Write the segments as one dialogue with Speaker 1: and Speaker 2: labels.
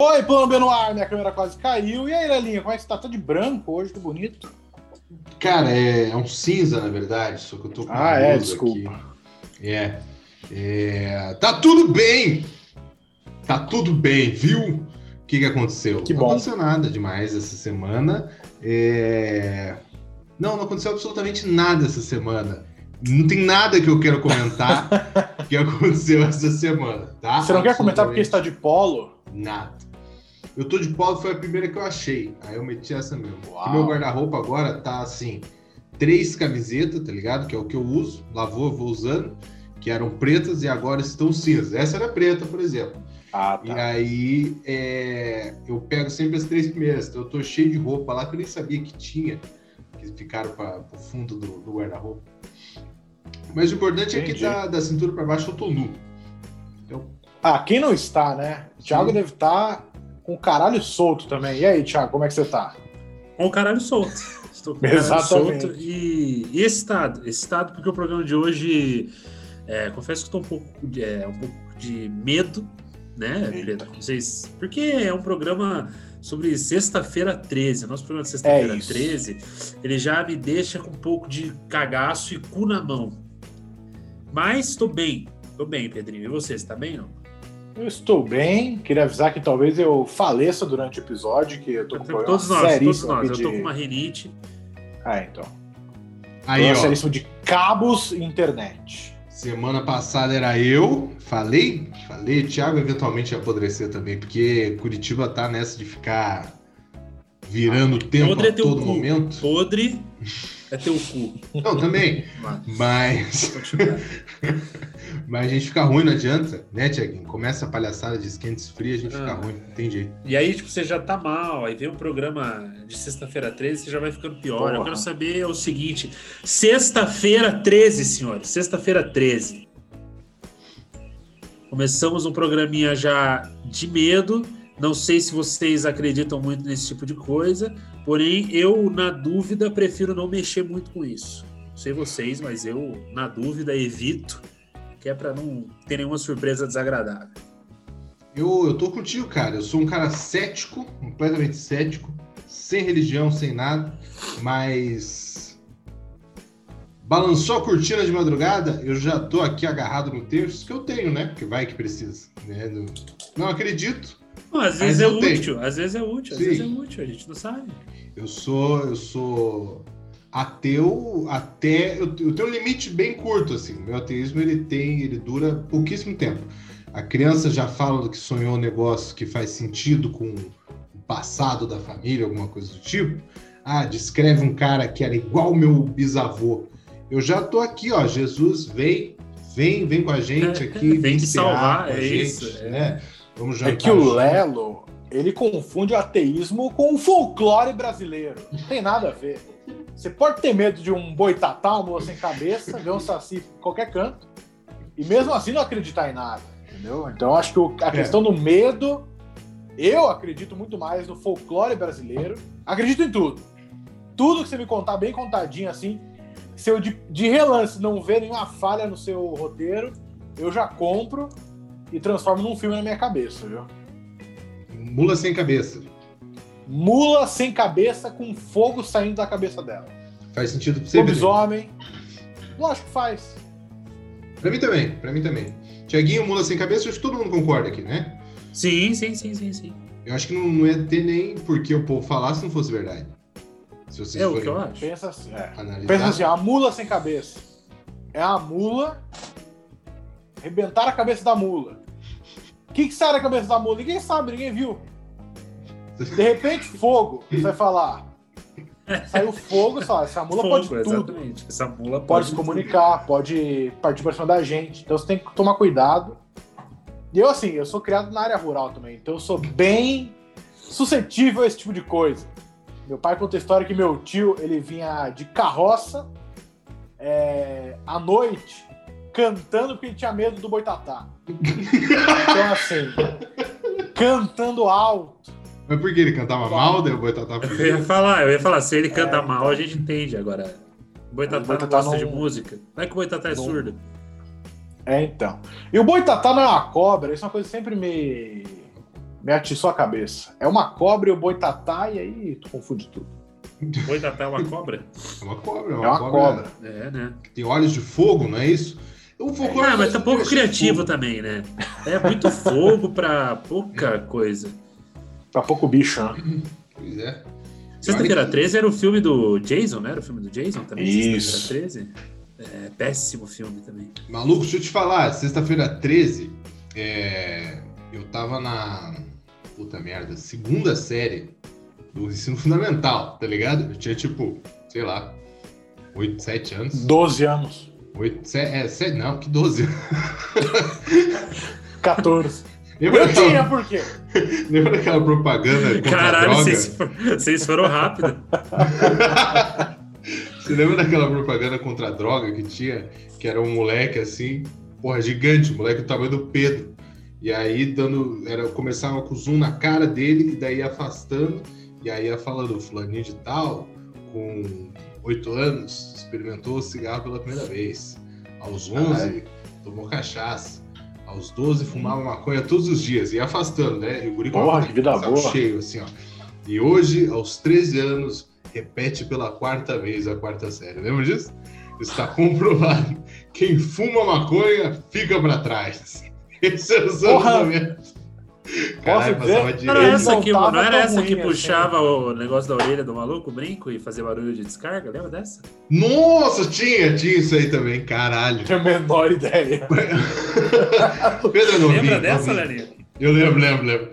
Speaker 1: Oi, plano B no ar, minha câmera quase caiu. E aí, Lelinha, como é que você tá? Tá de branco hoje, que bonito.
Speaker 2: Cara, é, é um cinza, na verdade, só que eu tô com
Speaker 1: Ah, é, desculpa.
Speaker 2: Aqui. É, é. Tá tudo bem! Tá tudo bem, viu? O que, que aconteceu?
Speaker 1: Que
Speaker 2: não
Speaker 1: bom.
Speaker 2: aconteceu nada demais essa semana. É... Não, não aconteceu absolutamente nada essa semana. Não tem nada que eu quero comentar que aconteceu essa semana, tá?
Speaker 1: Você não quer comentar porque está de polo?
Speaker 2: Nada. Eu tô de polo, foi a primeira que eu achei. Aí eu meti essa mesmo. Meu guarda-roupa agora tá assim: três camisetas, tá ligado? Que é o que eu uso. Lavou, vou usando. Que eram pretas e agora estão cinzas. Essa era preta, por exemplo.
Speaker 1: Ah,
Speaker 2: E aí é, eu pego sempre as três primeiras. Então eu tô cheio de roupa lá que eu nem sabia que tinha. Que ficaram para o fundo do, do guarda-roupa. Mas o importante é que
Speaker 1: Entendi.
Speaker 2: da, da cintura para baixo eu tô nu.
Speaker 1: Ah, quem não está, né? O Thiago
Speaker 2: Sim.
Speaker 1: deve estar com o caralho solto também. E aí, Thiago, como é que você tá?
Speaker 3: Com o caralho solto. Estou com o caralho solto. E, e? Esse estado, porque o programa de hoje. é, confesso que estou um pouco, de- é, um pouco de medo, né, sei se- Porque é um programa sobre sexta-feira 13. Nosso programa de sexta-feira
Speaker 1: É isso.
Speaker 3: 13, ele já me deixa com um pouco de cagaço e cu na mão. Mas estou bem. Estou bem, Pedrinho. E você, está bem, não?
Speaker 1: Eu estou bem. Queria avisar que talvez eu faleça durante o episódio, que eu tô com problema
Speaker 3: Todos nós, todos nós. Eu tô com uma rinite.
Speaker 1: Ah, então.
Speaker 2: Aí,
Speaker 1: problema
Speaker 2: ó.
Speaker 1: seríssimo de cabos e internet.
Speaker 2: Semana passada era eu, falei, falei, Thiago eventualmente ia apodrecer também, porque Curitiba tá nessa de ficar virando o tempo
Speaker 3: Podre é
Speaker 2: a
Speaker 3: teu
Speaker 2: todo
Speaker 3: cu.
Speaker 2: momento.
Speaker 3: Podre é teu cu.
Speaker 2: Não, também,
Speaker 3: Mas,
Speaker 2: mas, a gente fica ruim, não adianta, né, Tiaguinho? Começa a palhaçada de esquentes frios, a gente fica
Speaker 3: Ah.
Speaker 2: ruim, não tem jeito.
Speaker 3: E aí, tipo, você já tá mal, aí vem um programa de sexta-feira 13, você já vai ficando pior. Eu
Speaker 1: Porra.
Speaker 3: quero saber o seguinte: sexta-feira 13, senhores, sexta-feira 13. Começamos um programinha já de medo. Não sei se vocês acreditam muito nesse tipo de coisa, porém, eu, na dúvida, prefiro não mexer muito com isso. Não sei vocês, mas eu, na dúvida, evito, que é pra não ter nenhuma surpresa desagradável.
Speaker 2: Eu, eu tô contigo, cara, eu sou um cara cético, completamente cético, sem religião, sem nada, mas balançou a cortina de madrugada, eu já tô aqui agarrado no terço que eu tenho, né? Porque vai que precisa. Né? Não acredito.
Speaker 3: Não, às
Speaker 2: Mas
Speaker 3: vezes é útil, às vezes é útil, às
Speaker 2: Sim.
Speaker 3: vezes é útil, a gente não sabe.
Speaker 2: Eu sou, eu sou ateu até eu, eu tenho um limite bem curto assim. Meu ateísmo ele tem, ele dura pouquíssimo tempo. A criança já fala que sonhou um negócio que faz sentido com o passado da família, alguma coisa do tipo. Ah, descreve um cara que era igual meu bisavô. Eu já tô aqui, ó. Jesus vem, vem, vem com a gente aqui,
Speaker 3: Vem te salvar, é
Speaker 2: gente,
Speaker 3: isso, é.
Speaker 2: né? Vamos jantar
Speaker 1: É que o. Lelo, ele confunde o ateísmo com o folclore brasileiro. Não tem nada a ver. Você pode ter medo de um boitatá, uma mula sem cabeça, ver um saci em qualquer canto, e mesmo assim não acreditar em nada, entendeu? Então acho que a questão do medo, eu acredito muito mais no folclore brasileiro. Acredito em tudo. Tudo que você me contar bem contadinho assim, se eu de, de relance não ver nenhuma falha no seu roteiro, eu já compro e transformo num filme na minha cabeça, viu?
Speaker 2: Mula sem cabeça.
Speaker 1: Mula sem cabeça com fogo saindo da cabeça dela.
Speaker 2: Faz sentido pra você?
Speaker 1: Lobisomem. Lógico que faz.
Speaker 2: Pra mim também, pra mim também. Tiaguinho, mula sem cabeça, acho que todo mundo concorda aqui, né?
Speaker 3: Sim, sim, sim, sim, sim.
Speaker 2: Eu acho que não, não ia ter nem por que o povo falar se não fosse verdade. Se vocês
Speaker 3: É o
Speaker 2: forem
Speaker 3: que eu acho.
Speaker 1: Pensa assim, é. Pensa assim, a mula sem cabeça. É a mula. Arrebentar a cabeça da mula. O que, que sai da cabeça da mula? Ninguém sabe, ninguém viu. De repente, fogo. Você vai falar. Saiu fogo, só. Essa mula
Speaker 3: Fogo,
Speaker 1: pode tudo.
Speaker 3: exatamente. Essa mula
Speaker 1: pode
Speaker 3: pode,
Speaker 1: se comunicar, pode partir pra cima da gente. Então você tem que tomar cuidado. E eu, assim, eu sou criado na área rural também, então eu sou bem suscetível a esse tipo de coisa. Meu pai conta a história que meu tio, ele vinha de carroça é, à noite, cantando porque ele tinha medo do boitatá. Então, assim, cantando alto.
Speaker 2: Mas por que ele cantava mal, daí o Boitatá
Speaker 3: Eu ia falar, eu ia falar, se ele canta
Speaker 1: É,
Speaker 3: mal, a gente entende agora. O Boitatá,
Speaker 1: O Boitatá
Speaker 3: não gosta
Speaker 1: não-
Speaker 3: de música. Não é que o Boitatá é
Speaker 1: não-
Speaker 3: surdo.
Speaker 1: É, então. E o boitatá não é uma cobra, isso é uma coisa que sempre me, me atiçou a cabeça. É uma cobra e o boitatá, e aí tu confunde tudo.
Speaker 3: Boitatá é uma cobra?
Speaker 2: É uma cobra, é
Speaker 1: É
Speaker 2: uma,
Speaker 1: uma
Speaker 2: cobra,
Speaker 1: cobra.
Speaker 3: É, né?
Speaker 2: tem olhos de fogo, não é isso? O folclore
Speaker 3: Ah, mas tá pouco
Speaker 2: é
Speaker 3: criativo
Speaker 2: fogo.
Speaker 3: também, né? É muito fogo pra pouca coisa.
Speaker 1: Pra pouco bicho, né?
Speaker 2: Pois é.
Speaker 3: Sexta-feira
Speaker 2: Olha que-
Speaker 3: 13 era o filme do Jason, né? Era o filme do Jason também?
Speaker 1: Isso.
Speaker 3: Sexta-feira 13? É, péssimo filme também.
Speaker 2: Maluco, deixa eu te falar, sexta-feira 13, é, eu tava na. Puta merda, segunda série do ensino fundamental, tá ligado? Eu tinha tipo, sei lá, 8, 7 anos.
Speaker 1: 12 anos.
Speaker 2: 8, 7, é, 7, não, que 12.
Speaker 1: 14.
Speaker 2: Lembra
Speaker 1: Eu tinha, por quê?
Speaker 2: lembra daquela propaganda contra a
Speaker 3: Caralho,
Speaker 2: droga?
Speaker 3: vocês, vocês foram rápido.
Speaker 2: Você lembra daquela propaganda contra a droga que tinha? Que era um moleque assim, porra, gigante, um moleque do tamanho do Pedro. E aí dando. Era, começava com o zoom na cara dele, e daí ia afastando, e aí ia falando, fulaninho de tal, com oito anos, experimentou cigarro pela primeira vez. Aos 11,
Speaker 1: Caralho.
Speaker 2: tomou cachaça. Aos 12, fumava maconha todos os dias, ia afastando, né? E o guri com
Speaker 1: Porra, que vida boa.
Speaker 2: cheio, assim, ó. E hoje, aos 13 anos, repete pela quarta vez a quarta série. Lembra disso? Está comprovado. Quem fuma maconha fica pra trás. Esse é o
Speaker 1: Porra!
Speaker 2: Caralho,
Speaker 1: Posso dizer?
Speaker 2: passava
Speaker 3: Não era essa que,
Speaker 1: não
Speaker 3: era essa que
Speaker 1: assim.
Speaker 3: puxava o negócio da orelha do maluco, o brinco, e fazia barulho de descarga? Lembra dessa?
Speaker 2: Nossa, tinha, tinha isso aí também, caralho.
Speaker 1: Tenho a menor ideia.
Speaker 2: Pedro, não vi,
Speaker 3: Lembra
Speaker 2: não
Speaker 3: dessa,
Speaker 2: vi.
Speaker 3: Lelinha?
Speaker 2: Eu lembro, lembro, lembro.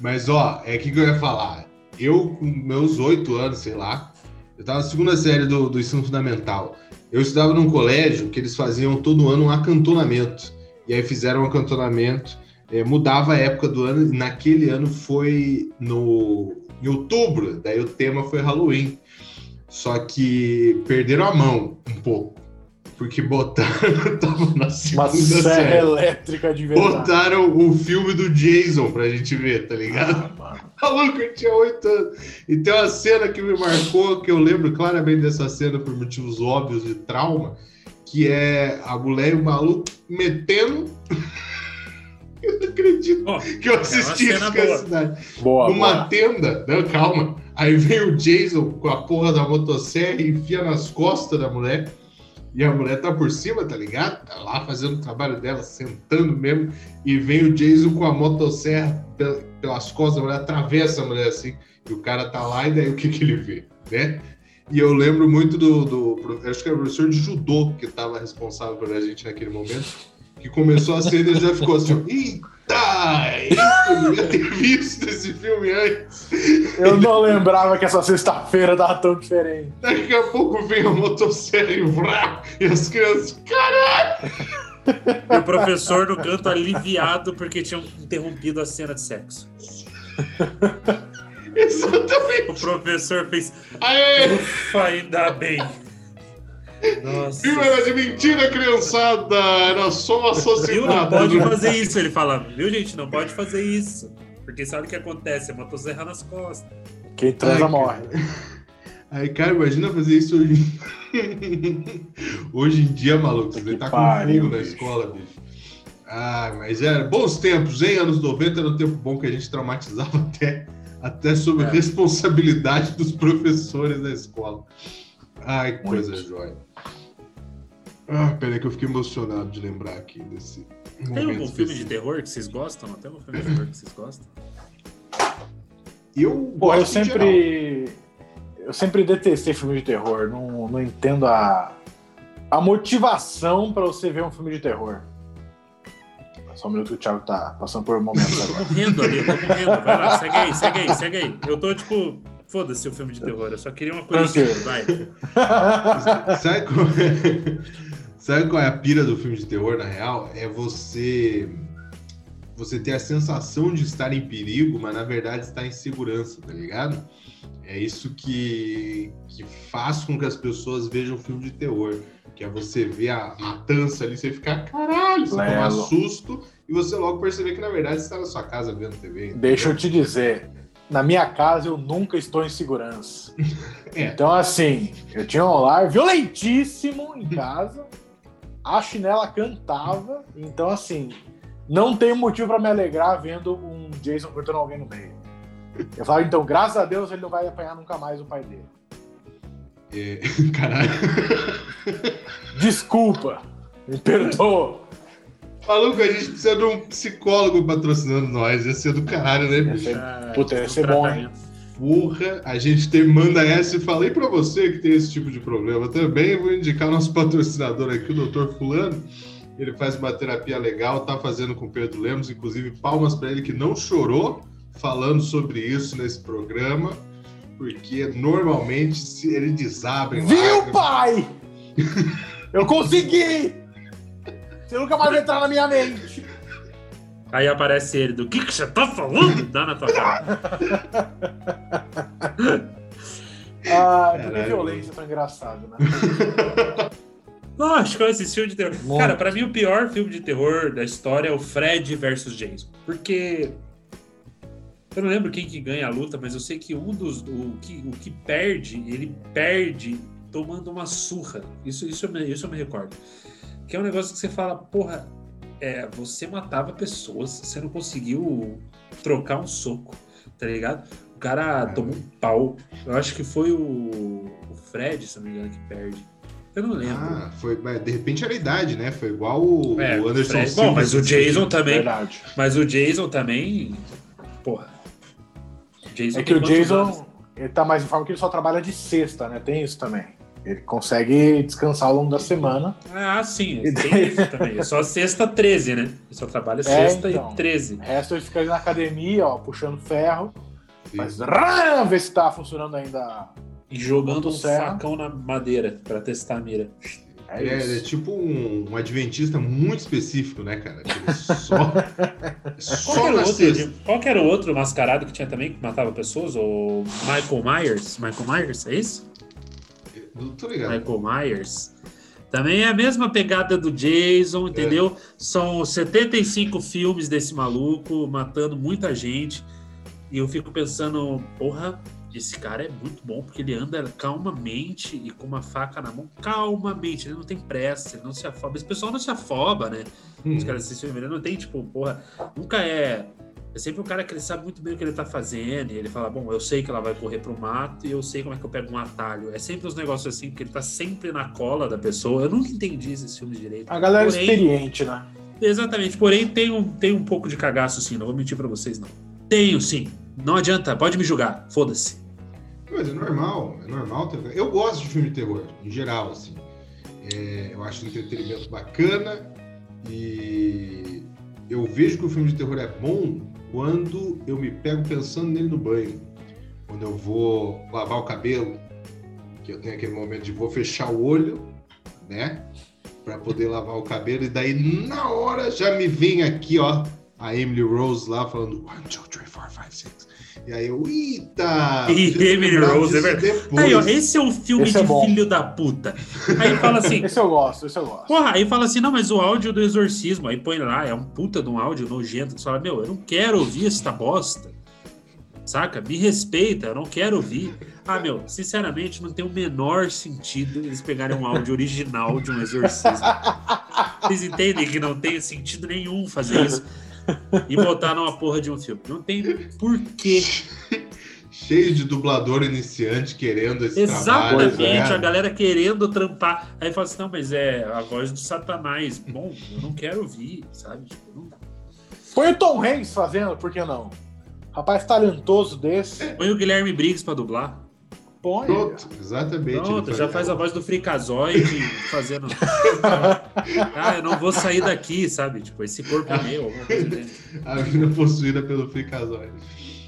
Speaker 2: Mas, ó, é o que, que eu ia falar. Eu, com meus oito anos, sei lá, eu tava na segunda série do, do ensino fundamental. Eu estudava num colégio que eles faziam todo ano um acantonamento. E aí fizeram um acantonamento, eh, mudava a época do ano, e naquele ano foi no, em outubro, daí o tema foi Halloween. Só que perderam a mão um pouco. Porque botaram, tava na
Speaker 1: Uma
Speaker 2: segunda
Speaker 1: serra
Speaker 2: série.
Speaker 1: elétrica de verdade.
Speaker 2: Botaram o filme do Jason pra gente ver, tá ligado?
Speaker 1: Ah.
Speaker 2: Maluco, eu tinha oito anos. E tem uma cena que me marcou, que eu lembro claramente dessa cena por motivos óbvios de trauma, que é a mulher e o maluco metendo. Eu não acredito
Speaker 3: Ó,
Speaker 2: que eu assisti
Speaker 3: é
Speaker 2: isso
Speaker 3: uma cena
Speaker 2: com a
Speaker 3: boa.
Speaker 2: cidade.
Speaker 1: Boa,
Speaker 2: Numa
Speaker 1: boa.
Speaker 2: tenda, não, calma. Aí vem o Jason com a porra da motosserra e enfia nas costas da mulher. E a mulher tá por cima, tá ligado? Tá lá fazendo o trabalho dela, sentando mesmo. E vem o Jason com a motosserra pel- pelas costas da mulher, atravessa a mulher assim. E o cara tá lá, e daí o que, que ele vê, né? E eu lembro muito do, do. Acho que era o professor de judô que tava responsável por a gente naquele momento. Que começou a cena e ele já ficou assim: Eita! Eu devia ter visto esse filme antes.
Speaker 1: Eu não lembrava que essa sexta-feira tava tão diferente.
Speaker 2: Daqui a pouco vem a motosserra e vrá, e as crianças, caralho!
Speaker 3: E o professor no canto aliviado porque tinham interrompido a cena de sexo.
Speaker 2: Exatamente.
Speaker 3: O professor fez.
Speaker 2: Aê!
Speaker 3: Ufa, ainda bem. Nossa.
Speaker 2: Filme era de mentira, criançada! Era só um
Speaker 3: Viu? Não pode fazer isso, ele fala. Viu, gente? Não pode fazer isso. Porque sabe o que acontece? É motosserra nas costas.
Speaker 1: Quem transa
Speaker 2: Ai,
Speaker 1: morre.
Speaker 2: Aí, cara, imagina fazer isso hoje. hoje em dia, maluco, você
Speaker 1: Que
Speaker 2: tá com fogo na escola, bicho. Ah, mas era bons tempos, hein? Anos 90 era um tempo bom que a gente traumatizava até, até sobre
Speaker 3: É.
Speaker 2: responsabilidade dos professores da escola. Ai, que coisa jóia. Ah, peraí que eu fiquei emocionado de lembrar aqui desse.
Speaker 3: Tem algum filme de
Speaker 2: específico.
Speaker 3: terror que vocês gostam? Tem algum filme de terror que vocês gostam?
Speaker 2: Eu,
Speaker 1: Pô, eu sempre. Eu sempre detestei filme de terror. Não, não entendo a, a motivação pra você ver um filme de terror. Só um minuto que o Thiago tá passando por momentos
Speaker 3: Tô
Speaker 1: agora.
Speaker 3: morrendo ali, tô morrendo. Vai lá, segue aí, segue aí, segue aí. Eu tô tipo. Foda-se o filme de terror, eu só queria uma coisa assim,
Speaker 1: Tranquilo.
Speaker 3: vai.
Speaker 2: Sabe qual, é... Sabe qual é a pira do filme de terror, na real? É você você ter a sensação de estar em perigo, mas na verdade está em segurança, tá ligado? É isso que, que faz com que as pessoas vejam filme de terror. Que é você ver a matança ali, você ficar, caralho, você tomar
Speaker 1: Lelo.
Speaker 2: susto e você logo perceber que na verdade você está na sua casa vendo TV.
Speaker 1: Deixa eu te dizer. Na minha casa eu nunca estou em segurança.
Speaker 2: É.
Speaker 1: Então, assim, eu tinha um lar violentíssimo em casa. A chinela cantava. Então, assim, não tem motivo pra me alegrar vendo um Jason cortando alguém no meio. Eu falo, então, graças a Deus ele não vai apanhar nunca mais o pai dele.
Speaker 2: É, caralho.
Speaker 1: Desculpa, me perdoa.
Speaker 2: Maluco, a gente precisa de um psicólogo patrocinando nós. Ia ser do caralho, né, bicho?
Speaker 3: Ah,
Speaker 1: Puta, ia ser bom, hein?
Speaker 2: Porra, a gente tem, manda essa e falei pra você que tem esse tipo de problema também. Vou indicar nosso patrocinador aqui, o Dr. Fulano. Ele faz uma terapia legal, tá fazendo com o Pedro Lemos, inclusive palmas pra ele que não chorou falando sobre isso nesse programa, porque normalmente se ele desaba em
Speaker 1: Viu,
Speaker 2: lágrimas.
Speaker 1: pai? Eu consegui! Você nunca mais vai entrar na minha mente.
Speaker 3: Aí aparece ele, do que que você tá falando? Dá na tua cara.
Speaker 1: Ah, que
Speaker 2: Caralho.
Speaker 1: violência tão engraçado, né?
Speaker 3: Lógico, esse filme de terror.
Speaker 1: Muito.
Speaker 3: Cara, pra mim o pior filme de terror da história é o Fred versus Jason. Porque. Eu não lembro quem que ganha a luta, mas eu sei que um dos. O que, o que perde, ele perde tomando uma surra. Isso, isso, eu me, isso eu me recordo. Que é um negócio que você fala, porra, é, você matava pessoas, você não conseguiu trocar um soco, tá ligado? O cara tomou um pau. Eu acho que foi o, o Fred, se não me engano, que perde. Eu não lembro.
Speaker 2: Ah, foi, mas de repente era a idade, né? Foi igual o,
Speaker 3: É,
Speaker 2: o Anderson
Speaker 3: Fred-
Speaker 2: Silva.
Speaker 3: Bom, mas o Jason também.
Speaker 1: Verdade.
Speaker 3: Mas o Jason também. Porra. Jason
Speaker 1: É que o
Speaker 3: quantos anos?
Speaker 1: Jason, ele tá mais em forma que ele só trabalha de sexta, né? Tem isso também. Ele consegue descansar ao longo da semana.
Speaker 3: Ah, sim. Tem isso também. É só sexta 13, né? Ele só trabalha
Speaker 1: É,
Speaker 3: sexta
Speaker 1: então.
Speaker 3: e 13.
Speaker 1: O resto ele fica ali na academia, ó, puxando ferro.
Speaker 2: Sim.
Speaker 1: Mas rã, ver se tá funcionando ainda.
Speaker 3: E jogando um
Speaker 1: Motosserra.
Speaker 3: facão na madeira pra testar a mira.
Speaker 1: É
Speaker 2: É, é tipo um, um adventista muito específico, né, cara? Que ele só,
Speaker 3: Qual
Speaker 2: só
Speaker 3: era outro, qual que era o outro mascarado que tinha também, que matava pessoas? O Michael Myers? Michael Myers, é isso?
Speaker 2: Não tô ligado.
Speaker 3: Michael Myers. Também é a mesma pegada do Jason, entendeu? São 75 filmes desse maluco matando muita gente. E eu fico pensando, porra, esse cara é muito bom porque ele anda calmamente e com uma faca na mão, calmamente. Ele não tem pressa, ele não se afoba. Esse pessoal não se afoba, né?
Speaker 2: Hum.
Speaker 3: Os caras assistem filme, ele não tem, tipo, porra, nunca é. É sempre um cara que ele sabe muito bem o que ele tá fazendo, e ele fala, bom, eu sei que ela vai correr pro mato e eu sei como é que eu pego um atalho. É sempre uns negócios assim, porque ele tá sempre na cola da pessoa. Eu nunca entendi esses filmes direito.
Speaker 1: A galera
Speaker 3: Porém-
Speaker 1: experiente, né?
Speaker 3: Exatamente, porém tem um, tem um pouco de cagaço sim, não vou mentir pra vocês, não. Tenho sim. Não adianta, pode me julgar, foda-se.
Speaker 2: Mas é normal, é normal. Eu gosto de filme de terror, em geral, assim. É, eu acho um entretenimento bacana e eu vejo que o filme de terror é bom quando eu me pego pensando nele no banho. Quando eu vou lavar o cabelo, que eu tenho aquele momento de vou fechar o olho, né? Pra poder lavar o cabelo, e daí na hora já me vem aqui, ó, a Emily Rose lá falando 1, 2, 3, 4, 5, 6. E aí eu, eita!
Speaker 3: E Emily Rose, é verdade. Aí, ó, esse é um filme
Speaker 1: Esse é
Speaker 3: de
Speaker 1: bom.
Speaker 3: filho da puta. Aí fala assim,
Speaker 1: Esse eu gosto, esse eu gosto.
Speaker 3: Porra, aí fala assim, não, mas o áudio do exorcismo, aí põe lá, é um puta de um áudio nojento, que você fala, meu, eu não quero ouvir essa bosta. Saca? Me respeita, eu não quero ouvir. Ah, meu, sinceramente, não tem o menor sentido eles pegarem um áudio original de um exorcismo. Vocês entendem que não tem sentido nenhum fazer isso e botar numa porra de um filme. Não tem porquê.
Speaker 2: Cheio de dublador iniciante querendo esse
Speaker 3: Exatamente,
Speaker 2: trabalho. tá
Speaker 3: a galera querendo trampar. Aí fala assim, não, mas é a voz do satanás. Bom, eu não quero ouvir, sabe? Tipo, não
Speaker 1: Põe o Tom Hanks fazendo, por que não? Rapaz talentoso desse.
Speaker 3: Põe o Guilherme Briggs pra dublar.
Speaker 1: Põe.
Speaker 2: Pronto, exatamente.
Speaker 3: Pronto, já faz a voz do Fricazoide fazendo. ah, eu não vou sair daqui, sabe? Tipo, esse corpo é meu. alguma coisa dele.
Speaker 2: A mina possuída pelo Fricazóide.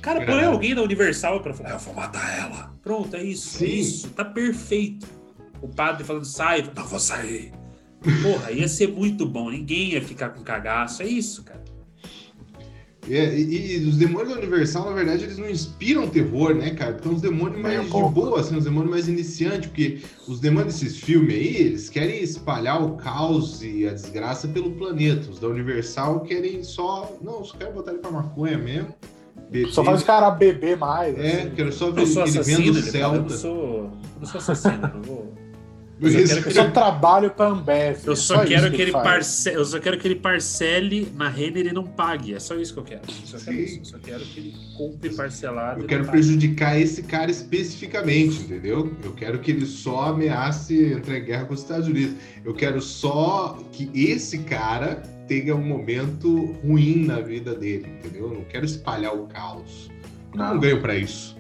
Speaker 3: Cara, põe alguém da Universal pra falar, eu vou matar ela. Pronto, é isso. é
Speaker 2: Sim.
Speaker 3: isso, tá perfeito. O padre falando, sai, não vou sair. Porra, ia ser muito bom. Ninguém ia ficar com cagaço. É isso, cara.
Speaker 2: É, e, e os demônios da Universal, na verdade, eles não inspiram terror, né, cara? Porque são os demônios mais
Speaker 1: um
Speaker 2: de
Speaker 1: pouco.
Speaker 2: boa, assim, os demônios mais iniciantes, porque os demônios desses filmes aí, eles querem espalhar o caos e a desgraça pelo planeta. Os da Universal querem só. Não, só quero botar ele pra maconha mesmo. beber.
Speaker 1: Só faz o cara beber mais.
Speaker 2: É,
Speaker 1: assim.
Speaker 2: quero só ver ele vendo
Speaker 3: ele fala, eu não
Speaker 2: Celta.
Speaker 3: sou, eu não sou assassino, não vou. Eu só quero que
Speaker 1: Eu só trabalho pra Ambev.
Speaker 3: Eu
Speaker 1: é
Speaker 3: só, quero
Speaker 1: isso
Speaker 3: que ele parce... eu só quero que ele parcele na Renner e não pague. É só isso que eu quero. Eu só quero, isso. Eu só quero que ele compre parcelado.
Speaker 2: Eu quero
Speaker 3: pague.
Speaker 2: prejudicar esse cara especificamente, entendeu? Eu quero que ele só ameace entrar em guerra com os Estados Unidos. Eu quero só que esse cara tenha um momento ruim na vida dele, entendeu? Eu não quero espalhar o caos. Eu não,
Speaker 1: Não.
Speaker 2: ganho pra isso.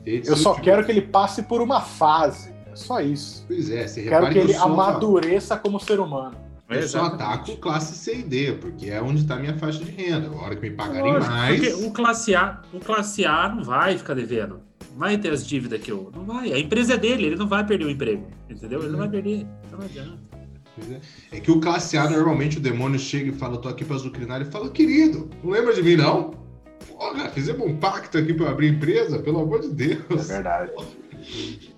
Speaker 2: Entende?
Speaker 1: Eu só
Speaker 2: tiver-
Speaker 1: quero que ele passe por uma fase. É só isso.
Speaker 2: Pois é, você
Speaker 1: Quero que ele
Speaker 2: só,
Speaker 1: amadureça como ser humano.
Speaker 2: eu só
Speaker 3: Exatamente.
Speaker 2: ataco classe C e D, porque é onde está a minha faixa de renda. A hora que me pagarem
Speaker 3: Lógico,
Speaker 2: mais.
Speaker 3: Porque o classe, A, o classe A não vai ficar devendo. Não vai ter as dívidas que eu. Não vai. A empresa é dele, ele não vai perder o emprego. Entendeu? Ele não vai perder. Não adianta.
Speaker 2: É. É que o classe A, normalmente o demônio chega e fala, eu tô aqui pra azucrinar, e fala, querido, não lembra de mim, não? Porra, fizemos um pacto aqui pra abrir empresa, pelo amor de
Speaker 1: É
Speaker 2: Deus.
Speaker 1: verdade.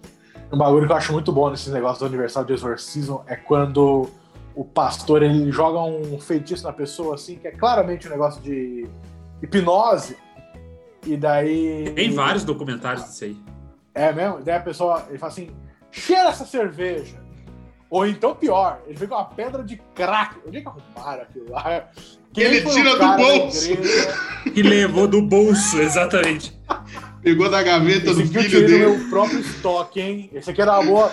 Speaker 1: Um bagulho que eu acho muito bom nesses negócios do aniversário de exorcismo é quando o pastor ele joga um feitiço na pessoa assim, que é claramente um negócio de hipnose. E daí.
Speaker 3: Tem vários documentários disso aí.
Speaker 1: É mesmo? Daí a pessoa ele fala assim: cheira essa cerveja. Ou então pior, ele vem com uma pedra de crack. Onde é que arrumaram aquilo lá? Quem
Speaker 2: Ele tira do bolso.
Speaker 1: igreja?
Speaker 3: Que levou do bolso, exatamente.
Speaker 2: Pegou da gaveta
Speaker 1: Esse
Speaker 2: do
Speaker 1: eu
Speaker 2: filho
Speaker 1: tirei do
Speaker 2: dele.
Speaker 1: meu próprio estoque, hein? Esse aqui era uma boa.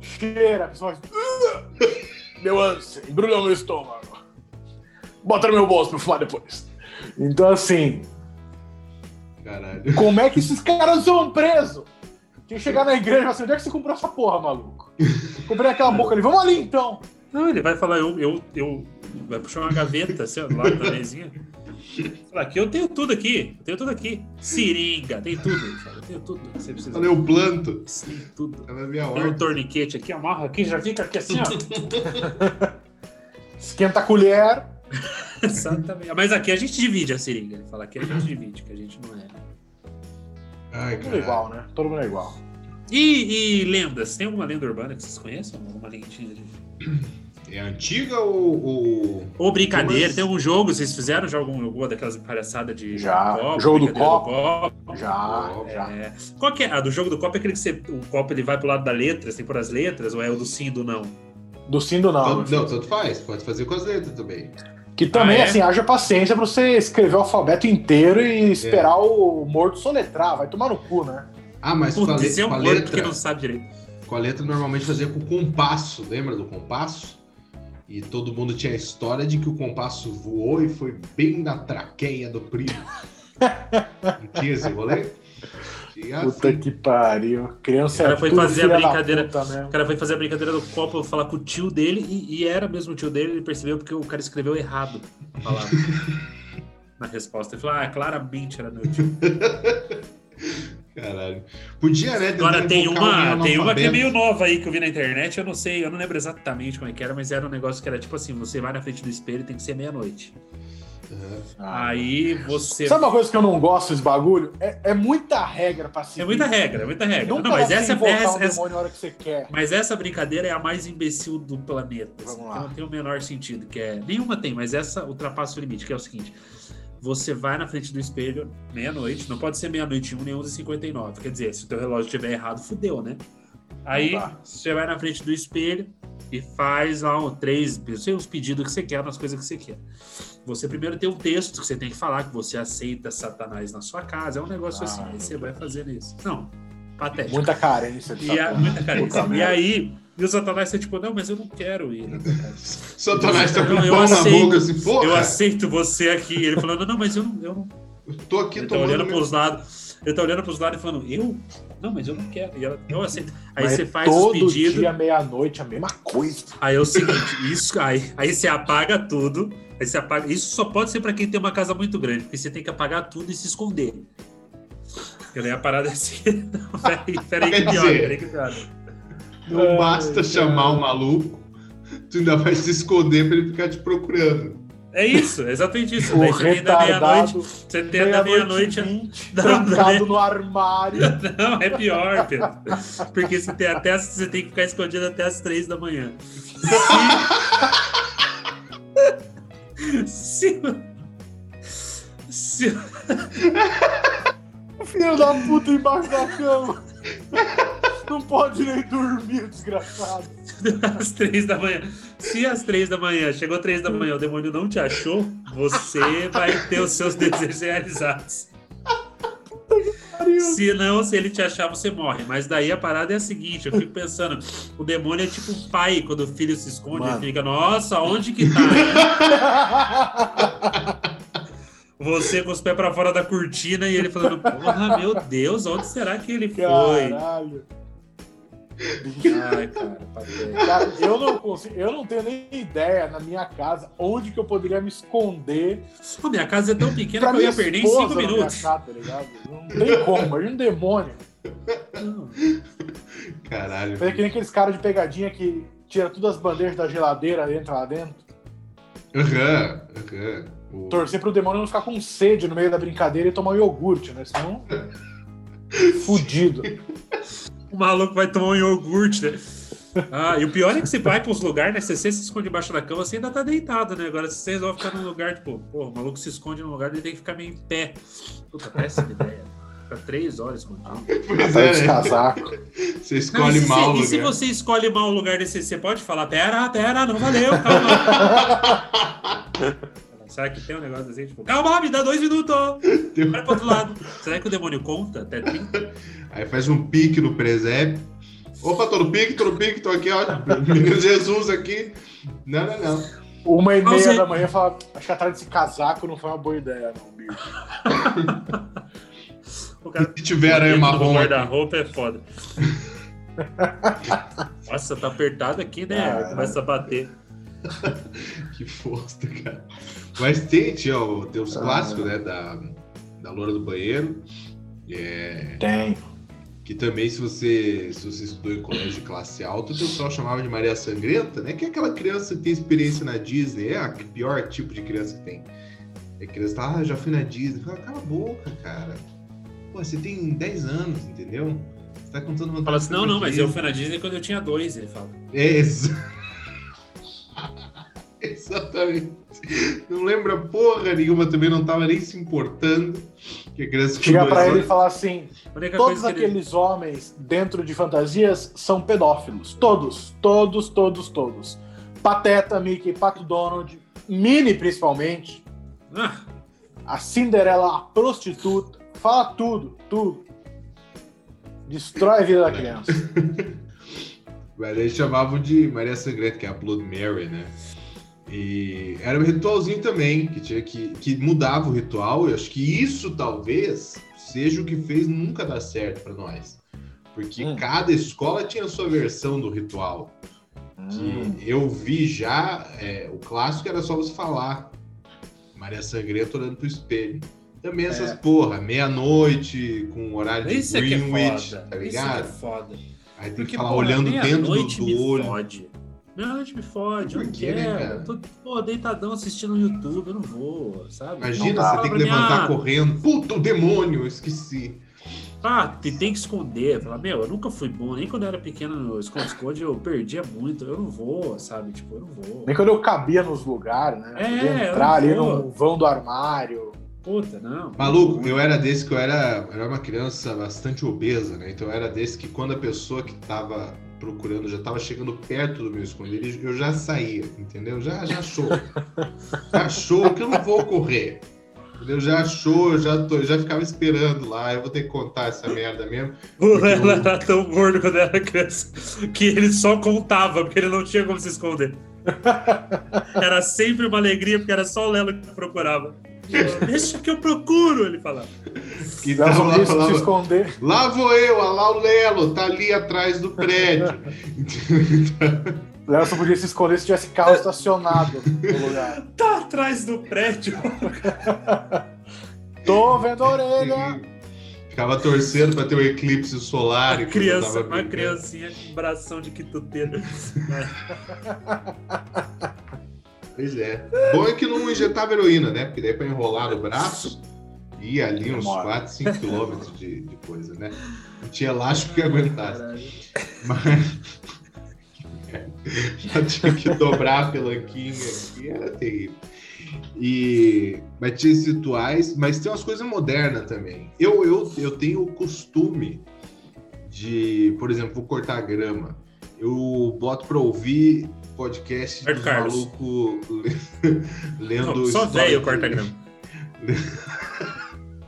Speaker 1: Cheira, a pessoa faz. "Ugh! Meu ânsia, embrulhou meu estômago. Bota no meu bolso pra eu fumar depois. Então, assim,
Speaker 2: Caralho.
Speaker 1: como é que esses caras vão presos? Tinha que chegar na igreja e falar assim: onde é que você comprou essa porra, maluco? Comprei aquela boca ali, vamos ali então.
Speaker 3: Não, ele vai falar, eu, eu, eu vai puxar uma gaveta assim, ó, lá na mesinha. Aqui eu tenho tudo aqui, eu tenho tudo aqui. Seringa, tem tudo. Ele fala, Eu tenho tudo que você precisa.
Speaker 2: Olha, eu planto.
Speaker 3: Tem tudo.
Speaker 2: Tá na minha
Speaker 3: Tem um torniquete aqui, amarra aqui, já fica aqui assim, ó.
Speaker 1: Esquenta a colher.
Speaker 3: Exatamente. Mas aqui a gente divide a seringa. Ele fala, aqui a gente divide, que a gente não é.
Speaker 2: Ai,
Speaker 1: Todo mundo
Speaker 2: cara.
Speaker 1: igual, né? Todo mundo é igual.
Speaker 3: E, e lendas? Tem alguma lenda urbana que vocês conheçam? Alguma lendinha de...
Speaker 2: É antiga ou. ou...
Speaker 3: Ou brincadeira,
Speaker 2: Mas-
Speaker 3: tem algum jogo, vocês fizeram já algum, alguma daquelas palhaçadas de
Speaker 1: Já.
Speaker 3: copo,
Speaker 1: Jogo do copo. Já,
Speaker 2: Copo,
Speaker 1: já.
Speaker 3: É. Qual que é? A do jogo do copo é aquele que você, o copo ele vai pro lado da letra, você tem por as letras, ou é o do sim e do não?
Speaker 1: Do sim do não.
Speaker 2: Tanto- não, tanto faz. Pode fazer com as letras também.
Speaker 1: Que também,
Speaker 3: Ah, é?
Speaker 1: assim, haja paciência pra você escrever o alfabeto inteiro e esperar o morto soletrar. Vai tomar no cu, né?
Speaker 2: Ah, mas com a,
Speaker 3: Putz,
Speaker 2: le-
Speaker 3: é um
Speaker 2: com a letra.
Speaker 3: que não sabe direito.
Speaker 2: Com a letra normalmente fazia com compasso, lembra do compasso? E todo mundo tinha a história de que o compasso voou e foi bem na traqueia do primo. Não tinha esse rolê? Tinha
Speaker 1: Puta
Speaker 2: assim.
Speaker 1: que pariu. Criança
Speaker 3: O cara
Speaker 1: é
Speaker 3: foi fazer a brincadeira. O cara foi fazer a brincadeira do copo, falar com o tio dele, e, e era mesmo o tio dele, ele percebeu porque o cara escreveu errado a palavra. na resposta. Ele falou, ah, claramente era meu tio.
Speaker 2: Caralho. Podia, né?
Speaker 3: Agora tem uma, tem uma que é meio nova aí que eu vi na internet, eu não sei, eu não lembro exatamente como é que era, mas era um negócio que era tipo assim, você vai na frente do espelho e tem que ser meia-noite.
Speaker 1: Ah,
Speaker 3: Aí você.
Speaker 1: Sabe uma coisa que eu não gosto desse bagulho? É, é muita regra pra seguir.
Speaker 3: É muita regra, é muita regra. Não, mas essa,
Speaker 1: invocar
Speaker 3: essa,
Speaker 1: um
Speaker 3: essa-
Speaker 1: na hora que você quer.
Speaker 3: mas essa brincadeira é a mais imbecil do planeta. assim,
Speaker 1: Vamos
Speaker 3: que
Speaker 1: lá.
Speaker 3: não tem o menor sentido. Que é, nenhuma tem, mas essa ultrapassa o limite, que é o seguinte. Você vai na frente do espelho meia-noite, não pode ser meia-noite um nem 11h59. Quer dizer, se o teu relógio estiver errado, fudeu, né? Aí você vai na frente do espelho e faz lá um, três, sei os pedidos que você quer, nas coisas que você quer. Você primeiro tem um texto que você tem que falar que você aceita Satanás na sua casa. É um negócio
Speaker 1: Ah,
Speaker 3: assim. Aí
Speaker 1: meu
Speaker 3: você vai fazendo isso. Não, patético.
Speaker 1: Muita carência
Speaker 3: E, a, muita carência. E aí, e o Satanás você tipo, não, mas eu não quero ir.
Speaker 2: Satanás tá com
Speaker 3: Não, eu
Speaker 2: pão na
Speaker 3: aceito.
Speaker 2: boca assim, porra.
Speaker 3: Eu aceito você aqui. Ele falando, não, mas eu não. Eu não.
Speaker 2: eu tô aqui
Speaker 3: Ele tá
Speaker 2: tomando
Speaker 3: olhando
Speaker 2: meu...
Speaker 3: pros lados. Ele tá olhando pros lados e falando, eu? Não, mas eu não quero. E ela, eu aceito. Aí
Speaker 1: Mas
Speaker 3: você faz os
Speaker 1: todo
Speaker 3: pedidos.
Speaker 1: dia, meia-noite, a mesma coisa.
Speaker 3: Aí é o seguinte, isso aí, aí você apaga tudo. Aí você apaga. Isso só pode ser pra quem tem uma casa muito grande, porque você tem que apagar tudo e se esconder. Eu nem a parada é assim. Peraí, peraí que pior, peraí que pior.
Speaker 2: Não
Speaker 1: Ai,
Speaker 2: basta
Speaker 1: cara.
Speaker 2: chamar o maluco, tu ainda vai se esconder pra ele ficar te procurando.
Speaker 3: É isso, é exatamente isso. Daí você tem da meia-noite. Você tem da meia-noite.
Speaker 1: trancado no armário.
Speaker 3: Não, é pior, Pedro. Porque você tem, até, você tem que ficar escondido até as três da manhã. Se. Se,
Speaker 1: Filho da puta embaixo da cama. Não pode nem dormir, desgraçado.
Speaker 3: às três da manhã. Se às três da manhã, chegou três da manhã, o demônio não te achou, você vai ter os seus desejos realizados. Se não, se ele te achar, você morre. Mas daí a parada é a seguinte: eu fico pensando, o demônio é tipo o pai, quando o filho se esconde,
Speaker 1: Mano.
Speaker 3: ele fica, nossa, onde que tá? Você com os pés pra fora da cortina e ele falando, porra, meu Deus, onde será que ele foi? Ai, cara.
Speaker 1: Cara, eu não consigo, eu não tenho nem ideia na minha casa onde que eu poderia me esconder
Speaker 3: Pô, minha casa é tão pequena que eu ia perder em
Speaker 1: esposa
Speaker 3: cinco
Speaker 1: não me
Speaker 3: minutos.
Speaker 1: achar, tá ligado? Não tem como, imagina um demônio.
Speaker 3: Não.
Speaker 2: Caralho.
Speaker 1: Foi que nem aqueles caras de pegadinha que tira todas as bandeiras da geladeira e entra lá dentro.
Speaker 2: Aham, aham. O-
Speaker 1: Torcer pro demônio não ficar com sede no meio da brincadeira e tomar um iogurte, né? Senão. Fudido.
Speaker 3: O maluco vai tomar um iogurte, né? Ah, e o pior é que você vai para uns lugares, né? Se você se esconde debaixo da cama, você ainda tá deitado, né? Agora, se vocês vão ficar num lugar, tipo, pô, o maluco se esconde num lugar, ele tem que ficar meio em pé. Puta, péssima ideia. Fica três horas escondido.
Speaker 2: Pois é,
Speaker 1: de
Speaker 2: né?
Speaker 1: casaco.
Speaker 2: Você
Speaker 3: Não,
Speaker 2: escolhe
Speaker 3: se,
Speaker 2: mal o
Speaker 3: e se
Speaker 2: lugar.
Speaker 3: você escolhe mal o lugar desse, você pode falar, pera, pera, não valeu, calma. Será que tem um negócio assim, tipo, calma lá, me dá dois minutos,
Speaker 2: Tem-
Speaker 3: vai pro outro lado. Será que o demônio conta até 30?
Speaker 2: Aí faz um pique no presépio. Opa, tô no pique, tô no pique, tô aqui, ó. Menino Jesus aqui. Não, não, não.
Speaker 1: Uma e meia
Speaker 3: você-
Speaker 1: da manhã fala, acho que atrás desse casaco não foi uma boa ideia, não, bicho.
Speaker 3: O cara
Speaker 2: Se tiver aranha marrom
Speaker 3: guarda-roupa é foda. Nossa, tá apertado aqui, né?
Speaker 1: Caralho.
Speaker 3: Começa a bater.
Speaker 2: Que fosta, cara. Mas tem, tinha, ó, tem os
Speaker 1: Ah.
Speaker 2: clássicos, né? Da, da loura do banheiro. É,
Speaker 1: Tem.
Speaker 2: que também, se você, se você estudou em colégio de classe alta, o pessoal chamava de Maria Sangrenta, né? Que é aquela criança que tem experiência na Disney. É o pior tipo de criança que tem. É criança que fala, ah, já fui na Disney. Fala, cala a boca, cara. Pô, você tem 10 anos, entendeu? Você tá contando vantagem.
Speaker 3: Fala assim, não, não, mas eu fui na Disney quando eu tinha dois, ele fala.
Speaker 2: É, exa- Exatamente. Não lembra porra nenhuma, também não tava nem se importando. Que a criança
Speaker 1: Chegar pra ele e falar assim: todos
Speaker 3: que ele...
Speaker 1: aqueles homens dentro de fantasias são pedófilos. Todos, todos, todos, todos. Pateta, Mickey, Pato Donald, Minnie principalmente,
Speaker 3: Ah,
Speaker 1: a Cinderela, a prostituta, fala tudo, tudo. Destrói a vida da criança.
Speaker 2: Mas eles chamavam de Maria Sangrenta, que é a Blood Mary, né? E era um ritualzinho também, que tinha que, que mudava o ritual. E acho que isso talvez seja o que fez nunca dar certo pra nós. Porque
Speaker 1: Hum.
Speaker 2: cada escola tinha a sua versão do ritual.
Speaker 1: Hum.
Speaker 2: que eu vi já, é, o clássico era só você falar Maria Sangrenta olhando pro espelho. Também essas
Speaker 1: É.
Speaker 2: porra, meia-noite, com horário de
Speaker 3: isso é que é
Speaker 2: Greenwich,
Speaker 3: foda.
Speaker 2: tá
Speaker 3: Isso é
Speaker 2: ligado?
Speaker 3: é foda.
Speaker 2: Aí tem
Speaker 3: Porque,
Speaker 2: que falar
Speaker 3: porra,
Speaker 2: olhando dentro do, do olho.
Speaker 3: Fode. Meia-noite me fode, eu
Speaker 2: Por
Speaker 3: não
Speaker 2: quê, né,
Speaker 3: quero. Eu tô pô, deitadão assistindo no YouTube, eu não vou, sabe?
Speaker 2: Imagina,
Speaker 3: Não
Speaker 2: você tem que levantar
Speaker 3: ah,
Speaker 2: correndo. Puta, o demônio, eu esqueci.
Speaker 3: Ah, tem, tem que esconder. Falar, meu, eu nunca fui bom, nem quando eu era pequeno no esconde-esconde eu perdia muito. Eu não vou, sabe? Tipo, eu não vou.
Speaker 1: Nem quando eu cabia nos lugares, né?
Speaker 3: É,
Speaker 1: entrar ali
Speaker 3: vou.
Speaker 1: no vão do armário.
Speaker 3: Puta, não.
Speaker 2: Maluco, eu era desse que eu era, eu era uma criança bastante obesa, né? Então eu era desse que quando a pessoa que tava procurando já tava chegando perto do meu esconderijo, eu já saía, entendeu? Já, já achou. Já achou que eu não vou correr. Entendeu? Já achou, eu já, tô, eu já ficava esperando lá, eu vou ter que contar essa merda mesmo.
Speaker 3: O Lela
Speaker 2: eu-
Speaker 3: era tão gordo quando era criança que ele só contava, porque ele não tinha como se esconder. Era sempre uma alegria, porque era só o Lelo que procurava. Deixa que eu procuro, ele falava.
Speaker 2: Então,
Speaker 1: Nelson
Speaker 2: lá,
Speaker 1: que se esconder.
Speaker 2: lá vou eu, olha lá o Lelo, tá ali atrás do prédio.
Speaker 1: Nelson podia se esconder se tivesse carro estacionado no lugar.
Speaker 3: Tá atrás do prédio.
Speaker 1: Tô vendo a orelha.
Speaker 2: Ficava torcendo pra ter o eclipse solar.
Speaker 3: Uma criança,
Speaker 2: tava
Speaker 3: uma criancinha com bração de quituteira.
Speaker 2: Pois é. Bom é que não injetava heroína, né? Porque daí pra enrolar no braço, ia ali uns
Speaker 1: Demora.
Speaker 2: 4, 5 quilômetros de, de coisa, né? Não tinha elástico que aguentasse. Mas. Já tinha que dobrar a pelanquinha aqui, era terrível. E, mas tinha esses rituais, mas tem umas coisas modernas também. Eu, eu, eu tenho o costume de, por exemplo, vou cortar a grama. Eu boto pra ouvir podcast
Speaker 3: Roberto
Speaker 2: dos
Speaker 3: Carlos.
Speaker 2: malucos lendo
Speaker 3: Não, só velho
Speaker 2: de-
Speaker 3: corta grama.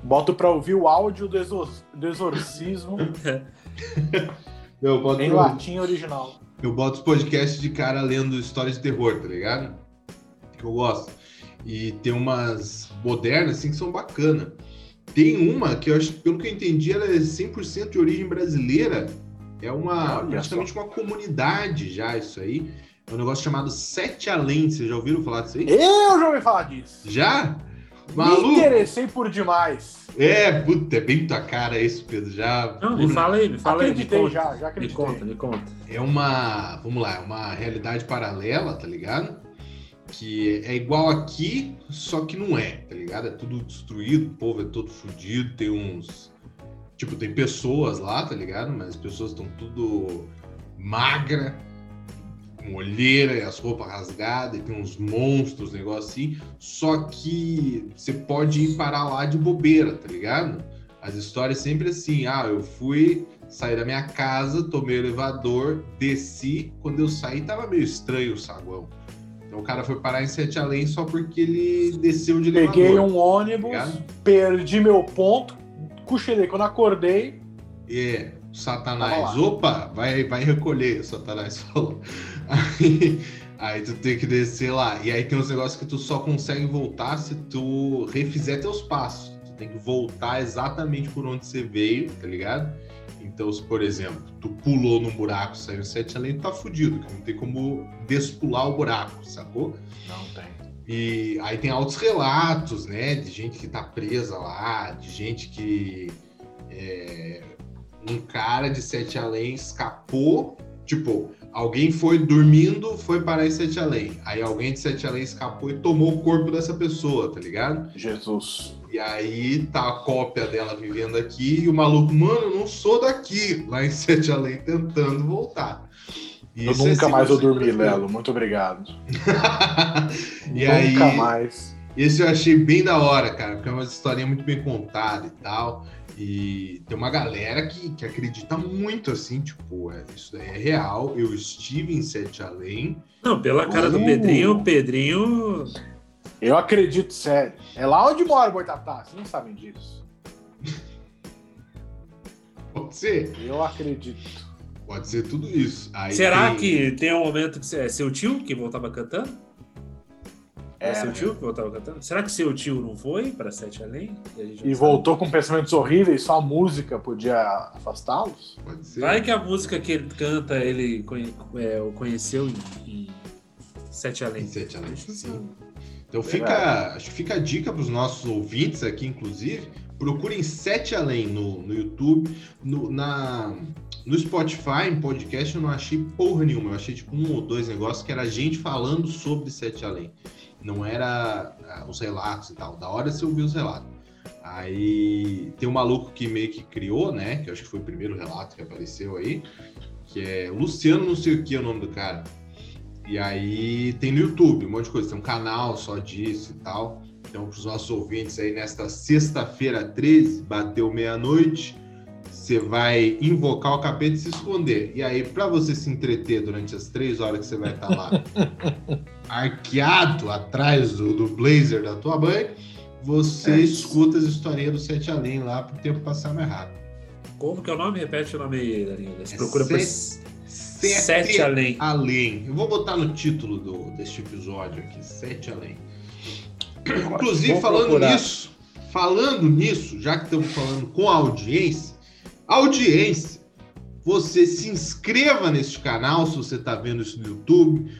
Speaker 1: Boto pra ouvir o áudio do, exor- do exorcismo
Speaker 2: Eu boto,
Speaker 1: em
Speaker 2: pra-
Speaker 1: latim original.
Speaker 2: eu boto os podcasts de cara lendo histórias de terror, tá ligado? Que eu gosto. E tem umas modernas, assim, que são bacanas. Tem uma que eu acho, pelo que eu entendi, ela é 100% de origem brasileira. É uma,
Speaker 1: Olha
Speaker 2: praticamente uma comunidade já, isso aí. É um negócio chamado Sete Além. Vocês já ouviram falar disso aí?
Speaker 1: Eu já ouvi falar disso.
Speaker 2: Já?
Speaker 1: Me
Speaker 2: Maluco?
Speaker 1: interessei por demais.
Speaker 2: É, puta, é bem tua cara isso, Pedro. Já.
Speaker 3: Não, me fala aí, me fala aí. Me
Speaker 1: acreditei
Speaker 3: conta,
Speaker 1: já, já
Speaker 3: me
Speaker 1: acreditei.
Speaker 3: conta, me conta.
Speaker 2: É uma. Vamos lá, é uma realidade paralela, tá ligado? Que é igual aqui, só que não é, tá ligado? É tudo destruído, o povo é todo fudido, tem uns. Tipo, tem pessoas lá, tá ligado? Mas as pessoas estão tudo magra, com olheira e as roupas rasgadas, e tem uns monstros, negócio assim. Só que você pode ir parar lá de bobeira, tá ligado? As histórias sempre assim, ah, eu fui saí da minha casa, tomei o elevador, desci. Quando eu saí, tava meio estranho o saguão. Então o cara foi parar em Sete Além só porque ele desceu de elevador.
Speaker 1: Peguei um ônibus,
Speaker 2: Ligado?
Speaker 1: perdi meu ponto, cochilei. Quando acordei,
Speaker 2: É, o Satanás. Opa, vai, vai recolher, Satanás falou. Aí, aí tu tem que descer lá. E aí tem uns negócios que tu só consegue voltar se tu refizer teus passos. Tu tem que voltar exatamente por onde você veio, tá ligado? Então, se, por exemplo, tu pulou num buraco, saiu sete além, tu tá fudido, que não tem como despular o buraco, sacou?
Speaker 1: não tem.
Speaker 2: E aí tem altos relatos, né? De gente que tá presa lá, de gente que. é, um cara de Sete Além escapou. Tipo, alguém foi dormindo, foi parar em Sete Além. Aí alguém de Sete Além escapou e tomou o corpo dessa pessoa, tá ligado?
Speaker 1: Jesus.
Speaker 2: E aí tá a cópia dela vivendo aqui e o maluco, mano, eu não sou daqui, lá em Sete Além tentando voltar. E
Speaker 1: Eu
Speaker 2: isso é
Speaker 1: nunca mais vou
Speaker 2: 100%
Speaker 1: dormir. Lelo. Muito obrigado.
Speaker 2: E
Speaker 1: nunca
Speaker 2: aí-
Speaker 1: mais.
Speaker 2: Esse eu achei bem da hora, cara, porque é uma historinha muito bem contada e tal. E tem uma galera que, que acredita muito assim, tipo, é, isso daí é real. Eu estive em Sete Além.
Speaker 3: Não, pela cara do
Speaker 1: Uh.
Speaker 3: Pedrinho, o Pedrinho.
Speaker 1: Eu acredito sério. É lá onde mora o Boitatá. Vocês não sabem disso.
Speaker 2: Pode ser,
Speaker 1: Eu acredito.
Speaker 2: Pode ser tudo isso. Aí
Speaker 3: Será
Speaker 2: tem-
Speaker 3: que tem um momento que é seu tio que voltava cantando? É,
Speaker 1: É,
Speaker 3: seu tio que voltava cantando? Será que seu tio não foi para Sete Além? E, a gente não
Speaker 1: E voltou com pensamentos horríveis, só a música podia afastá-los?
Speaker 2: Pode ser.
Speaker 3: Vai que a música que ele canta ele conhe- é, o conheceu em, em Sete Além.
Speaker 2: Em Sete Além, sim. Então
Speaker 1: Verdade.
Speaker 2: fica, acho que fica a dica para os nossos ouvintes aqui, inclusive, procurem Sete Além no, no YouTube, no, na, no Spotify, em podcast, eu não achei porra nenhuma. Eu achei tipo um ou dois negócios que era gente falando sobre Sete Além. Não era ah, os relatos e tal. Da hora você ouvir os relatos. Aí tem um maluco que meio que criou, né? Que eu acho que foi o primeiro relato que apareceu aí. Que é Luciano não sei o que é o nome do cara. E aí tem no YouTube um monte de coisa, tem um canal só disso e tal. Então, para os nossos ouvintes aí, nesta sexta-feira 13, bateu meia-noite, você vai invocar o capeta e se esconder. E aí, para você se entreter durante as três horas que você vai estar lá arqueado atrás do, do blazer da tua mãe, você
Speaker 1: É.
Speaker 2: escuta as historinhas do Sete Além lá para o tempo passar mais rápido.
Speaker 3: Como que é o nome? Repete o nome aí, Darinho. Você
Speaker 2: É
Speaker 3: procura por
Speaker 2: Sete-
Speaker 3: Sete Além.
Speaker 2: Além. Eu vou botar no título do, deste episódio aqui, Sete Além. Inclusive,
Speaker 1: Vou
Speaker 2: falando
Speaker 1: procurar.
Speaker 2: nisso, falando nisso, já que estamos falando com a audiência, audiência, você se inscreva neste canal se você está vendo isso no YouTube,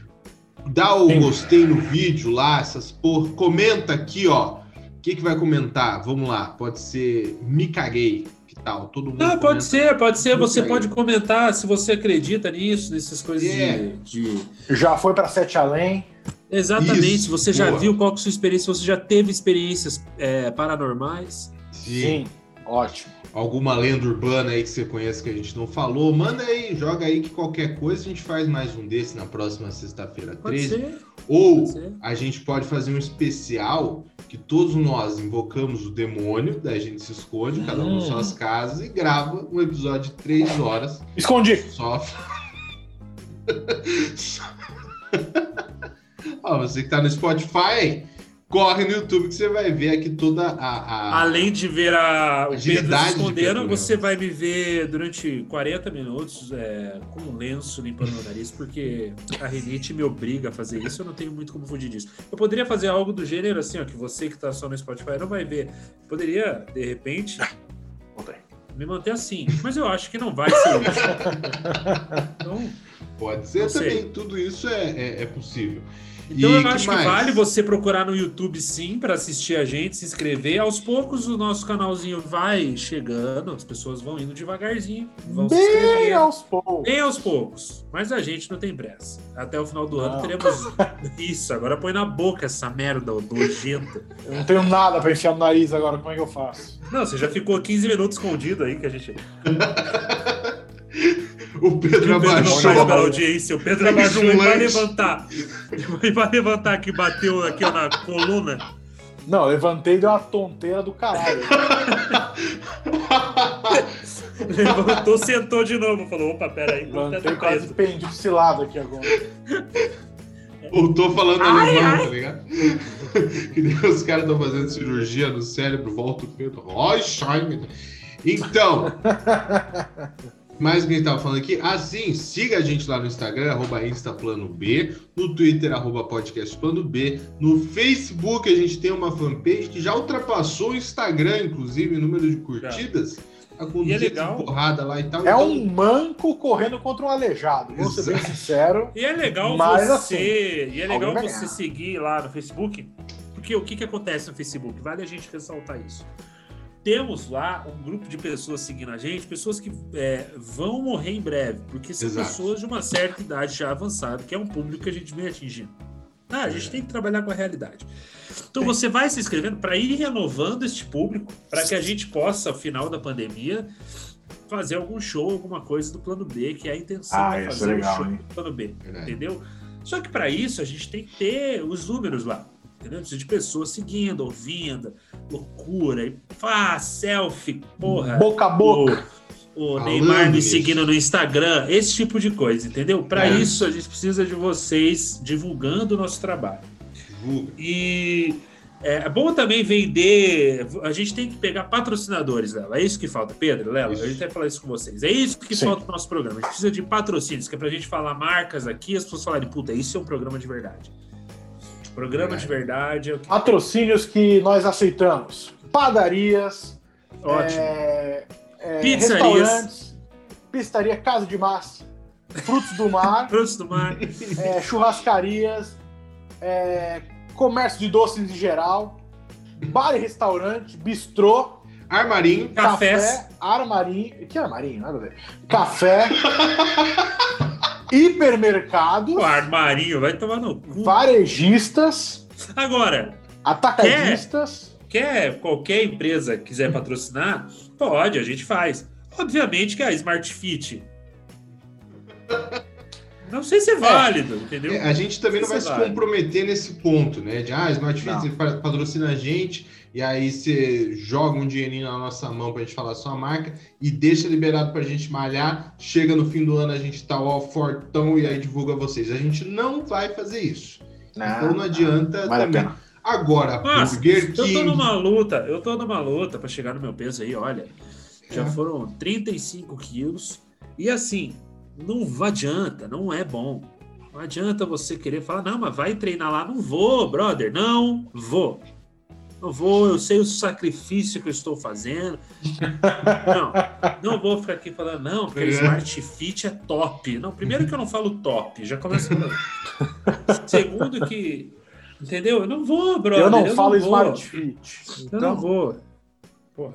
Speaker 2: dá o
Speaker 1: Sim.
Speaker 2: gostei no vídeo lá, essas por, comenta aqui, ó. O que, que vai comentar? Vamos lá, pode ser me caguei, tal? Todo mundo.
Speaker 3: Ah, pode ser, pode ser. Você
Speaker 2: Muito
Speaker 3: pode comentar se você acredita nisso, nessas coisas
Speaker 2: É.
Speaker 3: de, de-
Speaker 1: Já foi pra Sete Além?
Speaker 3: Exatamente.
Speaker 2: Isso,
Speaker 3: você já
Speaker 2: boa.
Speaker 3: viu qual que é a sua experiência, você já teve experiências é, paranormais.
Speaker 2: Sim.
Speaker 1: Ótimo,
Speaker 2: alguma lenda urbana aí que você conhece que a gente não falou, manda aí, joga aí que qualquer coisa a gente faz mais um desse na próxima sexta-feira
Speaker 3: Pode
Speaker 2: 13.
Speaker 3: ser.
Speaker 2: Ou a gente pode fazer um especial que todos nós invocamos o demônio, daí a gente se esconde, cada um em
Speaker 1: Hum.
Speaker 2: suas casas, e grava um episódio de três horas
Speaker 1: Escondi.
Speaker 2: só. Ó, você que tá no Spotify, corre no YouTube que você vai ver aqui toda a. a-
Speaker 3: Além de ver a, o Pedro
Speaker 2: Agilidade
Speaker 3: se
Speaker 2: de
Speaker 3: escondendo,
Speaker 2: Pedro
Speaker 3: você vai me ver durante 40 minutos é, com um lenço limpando o nariz, porque a rinite me obriga a fazer isso, eu não tenho muito como fugir disso. Eu poderia fazer algo do gênero assim, ó, que você que tá só no Spotify não vai ver. Poderia, de repente,
Speaker 1: Voltei.
Speaker 3: me manter assim, mas eu acho que não vai ser isso. Então,
Speaker 2: Pode ser
Speaker 3: sei.
Speaker 2: também, tudo isso é, é, é possível.
Speaker 3: Então
Speaker 2: E
Speaker 3: eu
Speaker 2: que
Speaker 3: acho que
Speaker 2: mais?
Speaker 3: vale você procurar no YouTube sim para assistir a gente, se inscrever. Aos poucos o nosso canalzinho vai chegando, as pessoas vão indo devagarzinho, vão se
Speaker 1: Bem
Speaker 3: inscrevendo.
Speaker 1: aos poucos.
Speaker 3: Bem aos poucos. Mas a gente não tem pressa. Até o final do ano
Speaker 1: Não.
Speaker 3: teremos isso. Agora põe na boca essa merda ô, nojenta.
Speaker 1: Eu não tenho nada pra enfiar no nariz agora, como é que eu faço?
Speaker 3: Não, você já ficou 15 minutos escondido aí que a gente.
Speaker 2: O Pedro
Speaker 3: O Pedro
Speaker 2: abaixou.
Speaker 3: pela audiência. O Pedro abaixou
Speaker 2: um
Speaker 3: e vai levantar. E vai levantar que bateu aqui ó, na coluna.
Speaker 1: Não, levantei e deu uma tonteira do caralho.
Speaker 3: Levantou, sentou de novo. Falou: opa, peraí,
Speaker 1: Levantei
Speaker 3: tentar
Speaker 1: quase pendi pro lado aqui agora.
Speaker 2: Voltou falando
Speaker 3: Ai,
Speaker 2: alemão,
Speaker 3: ai.
Speaker 2: tá ligado? que nem os caras estão fazendo cirurgia no cérebro, volta o Pedro. Schein. Então, mais o que a gente tava falando aqui, assim, siga a gente lá no Instagram, arroba InstaPlanoB, no Twitter, arroba PodcastPlanoB, no Facebook a gente tem uma fanpage que já ultrapassou o Instagram, inclusive, em número de curtidas. Tá com
Speaker 3: E é
Speaker 2: 200
Speaker 3: legal.
Speaker 2: porrada lá e tal.
Speaker 1: É
Speaker 2: então-
Speaker 1: um manco correndo contra um aleijado. Vou ser bem sincero.
Speaker 3: E é legal
Speaker 1: Mas,
Speaker 3: você. e é legal você
Speaker 1: ganhar.
Speaker 3: seguir lá no Facebook. Porque o que, que acontece no Facebook? Vale a gente ressaltar isso. Temos lá um grupo de pessoas seguindo a gente, pessoas que é, vão morrer em breve, porque são
Speaker 2: Exato.
Speaker 3: pessoas de uma certa idade já avançada, que é um público que a gente vem atingindo. Ah, a gente
Speaker 2: É.
Speaker 3: tem que trabalhar com a realidade. Então você vai se inscrevendo para ir renovando este público, para que a gente possa, ao final da pandemia, fazer algum show, alguma coisa do plano B, que é a intenção
Speaker 1: Ah,
Speaker 3: é fazer
Speaker 1: é legal,
Speaker 3: um show
Speaker 1: hein?
Speaker 3: do plano B
Speaker 2: Verdade.
Speaker 3: entendeu? Só que para isso a gente tem que ter os números lá, entendeu? Precisa de pessoas seguindo, ouvindo, loucura, e pá, selfie, porra.
Speaker 1: Boca a boca.
Speaker 3: O, o Neymar me seguindo no Instagram, esse tipo de coisa, entendeu? Para
Speaker 2: É.
Speaker 3: isso a gente precisa de vocês divulgando o nosso trabalho.
Speaker 2: Divulga.
Speaker 3: E é bom também vender. A gente tem que pegar patrocinadores, Lela. É isso que falta, Pedro, Lela.
Speaker 2: Isso.
Speaker 3: Eu até falar isso com vocês. É isso que
Speaker 1: Sim.
Speaker 3: falta pro nosso programa. A gente precisa de patrocínios, que é pra gente falar marcas aqui e as pessoas falarem, puta, isso é um programa de verdade. Programa de verdade é que.
Speaker 1: Patrocínios que nós aceitamos. Padarias.
Speaker 3: Ótimo.
Speaker 1: é, é,
Speaker 3: Pizzarias.
Speaker 1: Restaurantes. Pizzaria Casa de Massa. Frutos do Mar.
Speaker 3: Frutos do mar.
Speaker 1: é, churrascarias. é, comércio de doces em geral. Bar e restaurante. Bistrô.
Speaker 2: Armarinho.
Speaker 3: Cafés.
Speaker 1: Café. Armarinho. Que armarinho? Nada a ver. Café. hipermercados.
Speaker 3: O armarinho vai tomar no cu.
Speaker 1: Varejistas.
Speaker 3: Agora,
Speaker 1: Atacadistas.
Speaker 3: quer qualquer empresa quiser patrocinar, pode, a gente faz. Obviamente que a Smart Fit. Não sei se é válido, entendeu?
Speaker 2: É, a gente também não vai
Speaker 3: Isso
Speaker 2: se
Speaker 3: vale.
Speaker 2: comprometer nesse ponto, né? De, ah, Smart Fit
Speaker 1: Não.
Speaker 2: você pa- patrocina a gente, e aí você joga um dinheirinho na nossa mão pra gente falar a sua marca e deixa liberado pra gente malhar. Chega no fim do ano, a gente tá ó, fortão e aí divulga vocês. A gente não vai fazer isso. então não adianta
Speaker 1: Vale a
Speaker 2: também. Agora,
Speaker 3: Nossa,
Speaker 2: Burger
Speaker 3: eu tô
Speaker 2: King.
Speaker 3: numa luta, eu tô numa luta pra chegar no meu peso aí, olha. Já
Speaker 2: É.
Speaker 3: foram 35 quilos. E assim, não adianta, não é bom. Não adianta você querer falar, não, mas vai treinar lá. Não vou, brother, não vou. Não vou, eu sei o sacrifício que eu estou fazendo. Não, não vou ficar aqui falando, não, porque
Speaker 2: É.
Speaker 3: Smart Fit é top. Não, primeiro que eu não falo top, já começa. Segundo que. Entendeu? Eu não vou, brother.
Speaker 1: eu não falo
Speaker 3: vou.
Speaker 1: Smart Fit.
Speaker 3: Eu não
Speaker 1: Então,
Speaker 3: vou. Porra.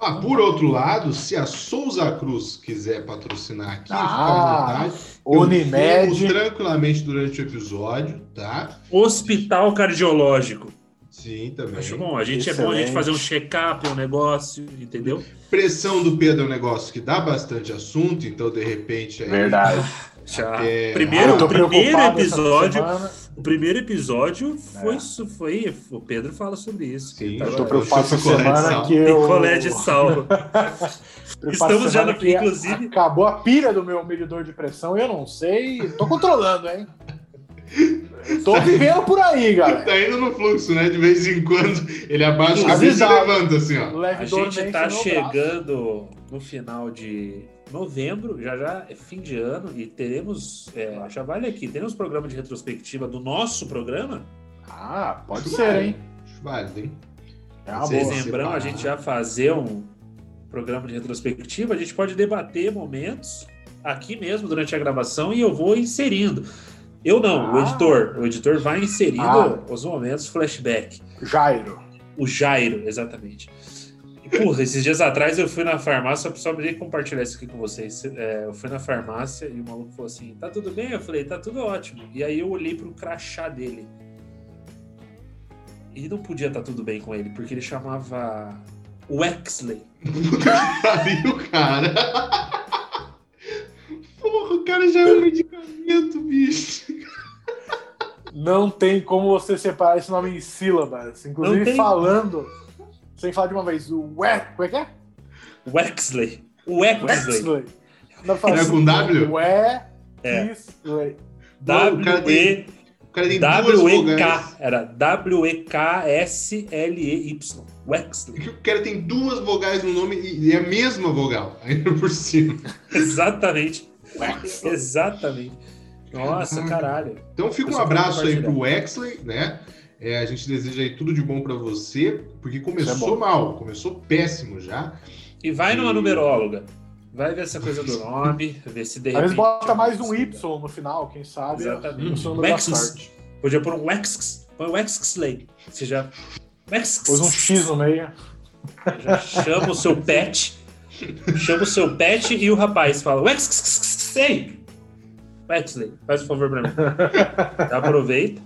Speaker 2: Ah, por outro lado, se a Souza Cruz quiser patrocinar aqui,
Speaker 1: Ah,
Speaker 2: fica à vontade. Eu
Speaker 1: Unimed.
Speaker 2: tranquilamente durante o episódio, tá?
Speaker 3: Hospital cardiológico.
Speaker 2: Sim, também.
Speaker 3: Acho bom. A gente é bom a gente
Speaker 1: Excelente.
Speaker 3: fazer um check-up, um negócio, entendeu?
Speaker 2: Pressão do Pedro é um negócio que dá bastante assunto, então de repente. aí-
Speaker 1: Verdade.
Speaker 3: Já.
Speaker 2: Até-
Speaker 3: Primeiro, o primeiro episódio. O primeiro episódio foi,
Speaker 1: É.
Speaker 3: isso, foi. O Pedro fala sobre isso.
Speaker 2: Sim,
Speaker 3: Tava-
Speaker 1: Eu tô preocupado semana
Speaker 2: sal.
Speaker 1: que eu.
Speaker 3: Picolé de sal. Estamos já no-
Speaker 1: que
Speaker 3: inclusive-
Speaker 1: Acabou a pilha do meu medidor de pressão e eu não sei. Tô controlando, hein? Tô vivendo por aí, galera.
Speaker 2: Tá indo no fluxo, né? De vez em quando ele abaixa a cabeça e levanta, assim, ó.
Speaker 3: A gente tá chegando no final de novembro, já já é fim de ano, e teremos. é, já vale aqui, teremos programa de retrospectiva do nosso programa.
Speaker 1: Ah, pode
Speaker 2: Acho
Speaker 1: ser,
Speaker 2: válido.
Speaker 1: hein?
Speaker 2: Acho válido, hein?
Speaker 1: É uma
Speaker 3: Vocês
Speaker 1: boa.
Speaker 3: lembram a gente já fazer um programa de retrospectiva? A gente pode debater momentos aqui mesmo durante a gravação e eu vou inserindo. Eu não, o
Speaker 1: Ah.
Speaker 3: editor. O editor vai inserindo
Speaker 1: Ah.
Speaker 3: os momentos flashback.
Speaker 1: Jairo.
Speaker 3: O Jairo, exatamente. Porra, esses dias atrás eu fui na farmácia, só pra compartilhar isso aqui com vocês. É, eu fui na farmácia e o maluco falou assim: tá tudo bem? Eu falei: tá tudo ótimo. E aí eu olhei pro crachá dele. E não podia estar tudo bem com ele, porque ele chamava Wexley.
Speaker 2: Pariu, cara. Porra, o cara já é um medicamento, bicho.
Speaker 1: Não tem como você separar esse nome em sílabas. Inclusive falando, sem falar de uma vez, o Ué, como é que é?
Speaker 3: Wexley. Wexley.
Speaker 1: Wexley. Não
Speaker 2: É com W?
Speaker 3: É.
Speaker 2: Cara
Speaker 3: W-E.
Speaker 2: O cara tem duas
Speaker 3: W-E-K. Era W-E-K-S-L-E-Y. Wexley.
Speaker 2: O cara tem duas vogais no nome e é a mesma vogal, ainda por cima.
Speaker 3: Exatamente. Exatamente. Nossa, caralho.
Speaker 2: Então fica um abraço aí pro Wexley, né? É, a gente deseja aí tudo de bom pra você, porque
Speaker 1: é
Speaker 2: começou
Speaker 1: bom.
Speaker 2: mal, começou péssimo já.
Speaker 3: E vai numa
Speaker 2: E-
Speaker 3: numeróloga. Vai ver essa coisa do nome, ver se de
Speaker 1: Às vezes
Speaker 3: repente.
Speaker 1: bota mais um Y no final, quem sabe.
Speaker 3: Exatamente.
Speaker 1: O sorte.
Speaker 3: Podia pôr um Wex. Põe Wexley. Você já. Wex.
Speaker 1: Pôs um X no meio.
Speaker 3: Já chama o seu pet. Chama o seu pet e o rapaz fala: Wexley. Wexley, faz um favor pra mim. Aproveita.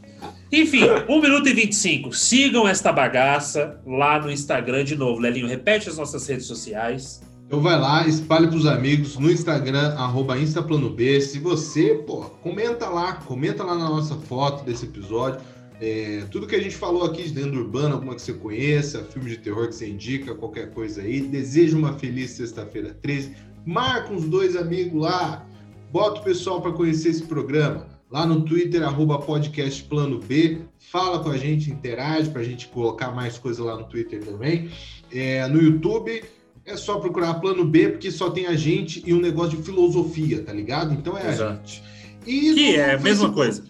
Speaker 3: Enfim, 1 minuto e 25. Sigam esta bagaça lá no Instagram de novo. Lelinho, repete as nossas redes sociais.
Speaker 2: Então vai lá, espalhe pros amigos no Instagram, arroba InstaplanoB. Se você, pô, comenta lá, comenta lá na nossa foto desse episódio. É, tudo que a gente falou aqui de lenda urbana, alguma que você conheça, filme de terror que você indica, qualquer coisa aí. Desejo uma feliz sexta-feira 13. Marca uns dois amigos lá. Bota o pessoal para conhecer esse programa. Lá no Twitter, arroba podcast Plano B. Fala com a gente, interage para a gente colocar mais coisa lá no Twitter também. É, no YouTube, é só procurar Plano B, porque só tem a gente e um negócio de filosofia, tá ligado? Então é a gente. E
Speaker 3: Que é a mesma coisa.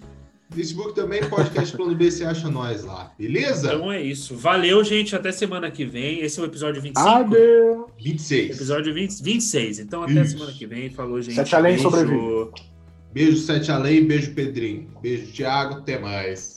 Speaker 2: Facebook também, podcast Plano B, você acha nós lá, beleza?
Speaker 3: Então é isso. Valeu, gente. Até semana que vem. Esse é o episódio 25.
Speaker 1: Adeus.
Speaker 2: 26.
Speaker 3: Episódio 20, 26. Então até
Speaker 2: Isso.
Speaker 3: semana que vem. Falou, gente.
Speaker 1: Sete além
Speaker 3: Beijo.
Speaker 1: sobrevive.
Speaker 2: Beijo, Sete Além, beijo, Pedrinho. Beijo, Thiago, até mais.